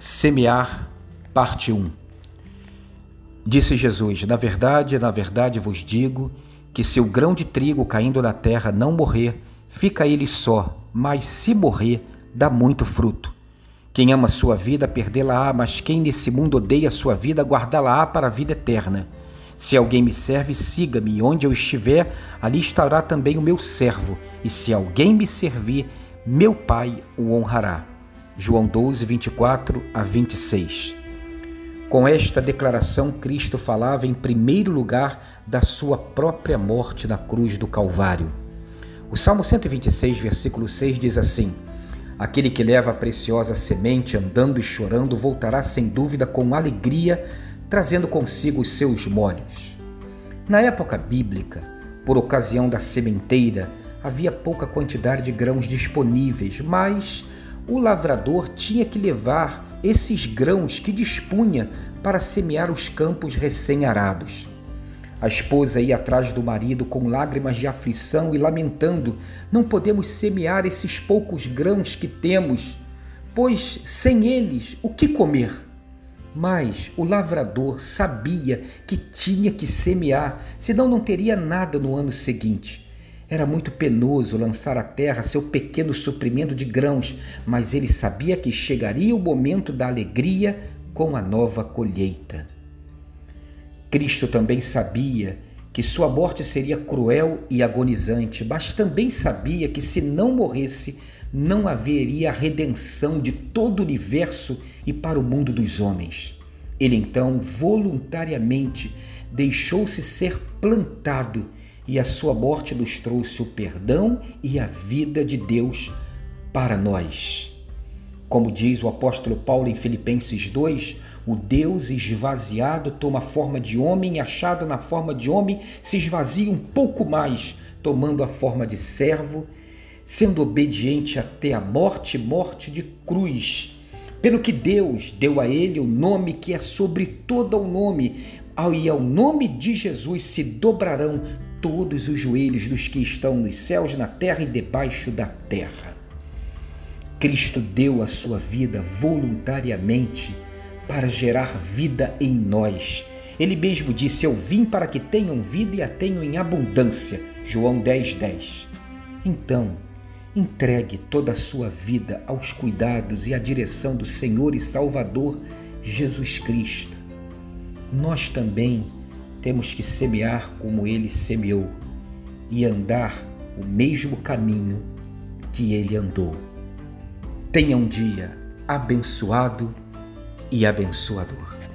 Semear, parte 1 Disse Jesus: Na verdade, na verdade vos digo que se o grão de trigo caindo na terra não morrer, fica ele só, mas se morrer, dá muito fruto. Quem ama sua vida, perdê-la-á, mas quem nesse mundo odeia sua vida, guardá-la-á para a vida eterna. Se alguém me serve, siga-me, e onde eu estiver, ali estará também o meu servo, e se alguém me servir, meu Pai o honrará. João 12, 24 a 26. Com esta declaração, Cristo falava em primeiro lugar da sua própria morte na cruz do Calvário. O Salmo 126, versículo 6 diz assim: Aquele que leva a preciosa semente andando e chorando voltará sem dúvida com alegria, trazendo consigo os seus molhos. Na época bíblica, por ocasião da sementeira, havia pouca quantidade de grãos disponíveis, mas o lavrador tinha que levar esses grãos que dispunha para semear os campos recém-arados. A esposa ia atrás do marido com lágrimas de aflição e lamentando: Não podemos semear esses poucos grãos que temos, pois sem eles o que comer? Mas o lavrador sabia que tinha que semear, senão não teria nada no ano seguinte. Era muito penoso lançar à terra seu pequeno suprimento de grãos, mas ele sabia que chegaria o momento da alegria com a nova colheita. Cristo também sabia que sua morte seria cruel e agonizante, mas também sabia que se não morresse, não haveria redenção de todo o universo e para o mundo dos homens. Ele então voluntariamente deixou-se ser plantado e a sua morte nos trouxe o perdão e a vida de Deus para nós. Como diz o apóstolo Paulo em Filipenses 2, o Deus esvaziado toma forma de homem e achado na forma de homem se esvazia um pouco mais, tomando a forma de servo, sendo obediente até a morte, morte de cruz. Pelo que Deus deu a ele o nome que é sobre todo o nome, e ao nome de Jesus se dobrarão todos os joelhos dos que estão nos céus, na terra e debaixo da terra. Cristo deu a sua vida voluntariamente para gerar vida em nós. Ele mesmo disse: Eu vim para que tenham vida e a tenham em abundância. João 10, 10. Então, entregue toda a sua vida aos cuidados e à direção do Senhor e Salvador Jesus Cristo. Nós também temos que semear como ele semeou e andar o mesmo caminho que ele andou. Tenha um dia abençoado e abençoador.